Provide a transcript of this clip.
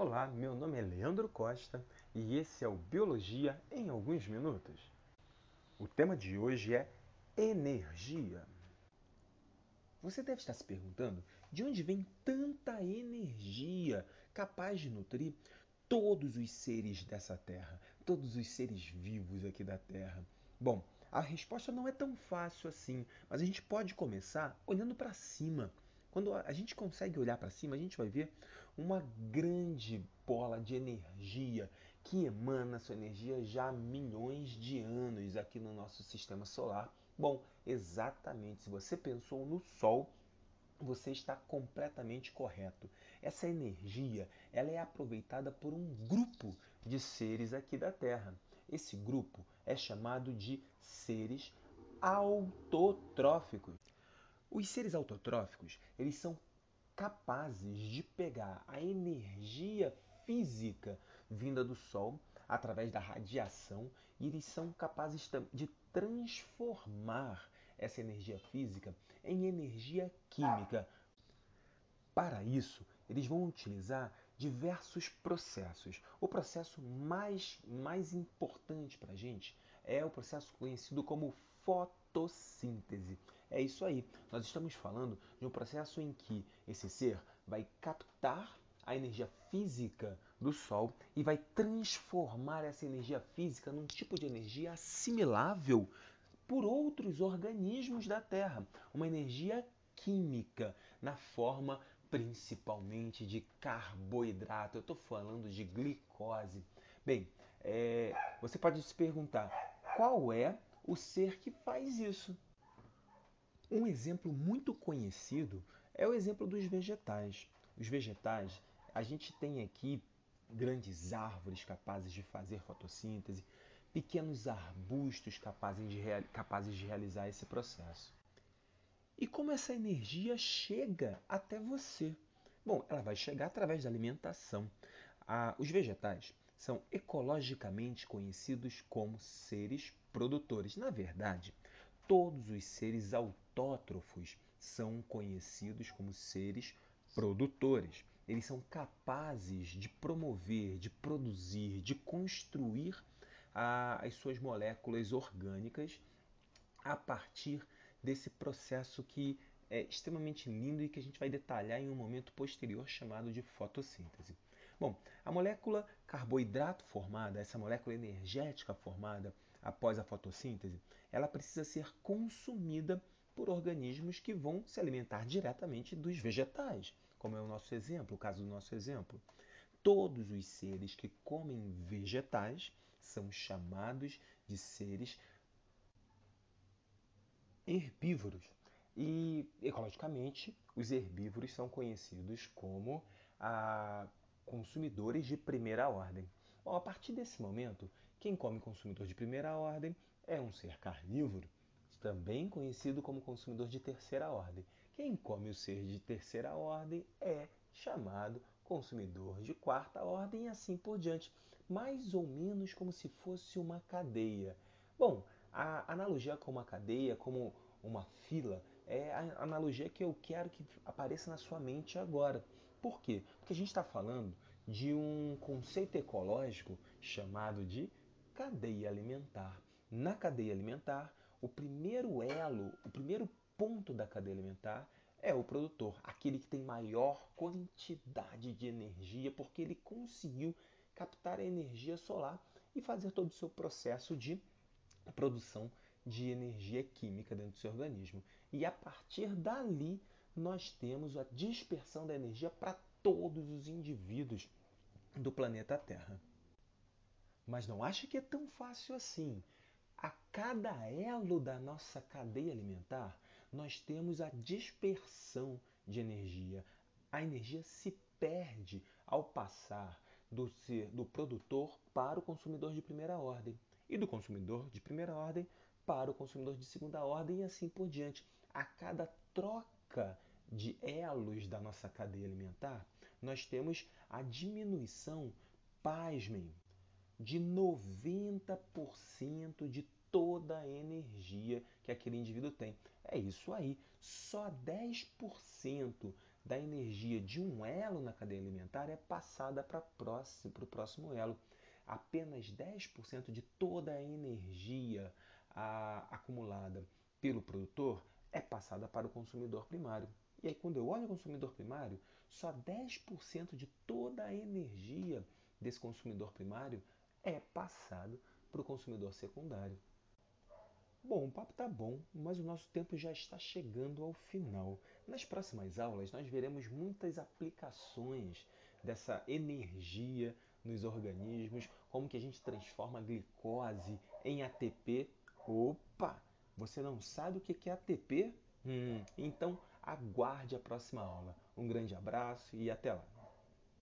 Olá, meu nome é Leandro Costa e esse é o Biologia em alguns minutos. O tema de hoje é energia. Você deve estar se perguntando de onde vem tanta energia capaz de nutrir todos os seres dessa terra, todos os seres vivos aqui da Terra. Bom, a resposta não é tão fácil assim, mas a gente pode começar olhando para cima. Quando a gente consegue olhar para cima, a gente vai ver uma grande bola de energia que emana sua energia já há milhões de anos aqui no nosso sistema solar. Bom, exatamente, se você pensou no Sol, você está completamente correto. Essa energia, ela é aproveitada por um grupo de seres aqui da Terra. Esse grupo é chamado de seres autotróficos. Os seres autotróficos, eles são capazes de pegar a energia física vinda do Sol através da radiação e eles são capazes de transformar essa energia física em energia química. Para isso, eles vão utilizar diversos processos. O processo mais, mais importante para a gente é o processo conhecido como fotossíntese. É isso aí. Nós estamos falando de um processo em que esse ser vai captar a energia física do Sol e vai transformar essa energia física num tipo de energia assimilável por outros organismos da Terra, uma energia química na forma principalmente de carboidrato. Eu estou falando de glicose. Bem, é, você pode se perguntar qual é o ser que faz isso. Um exemplo muito conhecido é o exemplo dos vegetais. Os vegetais, a gente tem aqui grandes árvores capazes de fazer fotossíntese, pequenos arbustos capazes de, capazes de realizar esse processo. E como essa energia chega até você? Bom, ela vai chegar através da alimentação. Ah, os vegetais são ecologicamente conhecidos como seres produtores. Na verdade, todos os seres autótrofos são conhecidos como seres produtores. Eles são capazes de promover, de produzir, de construir ah, as suas moléculas orgânicas a partir desse processo que é extremamente lindo e que a gente vai detalhar em um momento posterior chamado de fotossíntese. Bom, a molécula carboidrato formada, essa molécula energética formada após a fotossíntese, ela precisa ser consumida por organismos que vão se alimentar diretamente dos vegetais, como é o nosso exemplo, o caso do nosso exemplo. Todos os seres que comem vegetais são chamados de seres herbívoros. E ecologicamente, os herbívoros são conhecidos como a consumidores de primeira ordem. Bom, a partir desse momento, quem come consumidor de primeira ordem é um ser carnívoro, também conhecido como consumidor de terceira ordem. Quem come o ser de terceira ordem é chamado consumidor de quarta ordem e assim por diante, mais ou menos como se fosse uma cadeia. Bom, a analogia com uma cadeia, como uma fila, é a analogia que eu quero que apareça na sua mente agora. Por quê? Porque a gente está falando de um conceito ecológico chamado de cadeia alimentar. Na cadeia alimentar, o primeiro elo, o primeiro ponto da cadeia alimentar é o produtor, aquele que tem maior quantidade de energia, porque ele conseguiu captar a energia solar e fazer todo o seu processo de produção de energia química dentro do seu organismo. E a partir dali, nós temos a dispersão da energia para todos os indivíduos do planeta Terra. Mas não acha que é tão fácil assim. A cada elo da nossa cadeia alimentar, nós temos a dispersão de energia. A energia se perde ao passar do, ser, do produtor para o consumidor de primeira ordem e do consumidor de primeira ordem para o consumidor de segunda ordem e assim por diante. A cada troca de elos da nossa cadeia alimentar, nós temos a diminuição, pasmem, de 90% de toda a energia que aquele indivíduo tem. É isso aí, só 10% da energia de um elo na cadeia alimentar é passada para o próximo elo. Apenas 10% de toda a energia a, acumulada pelo produtor é passada para o consumidor primário. E aí, quando eu olho o consumidor primário, só 10% de toda a energia desse consumidor primário é passado para o consumidor secundário. Bom, o papo tá bom, mas o nosso tempo já está chegando ao final. Nas próximas aulas, nós veremos muitas aplicações dessa energia nos organismos, como que a gente transforma a glicose em ATP. Opa! Você não sabe o que é ATP? Hum, então aguarde a próxima aula. Um grande abraço e até lá!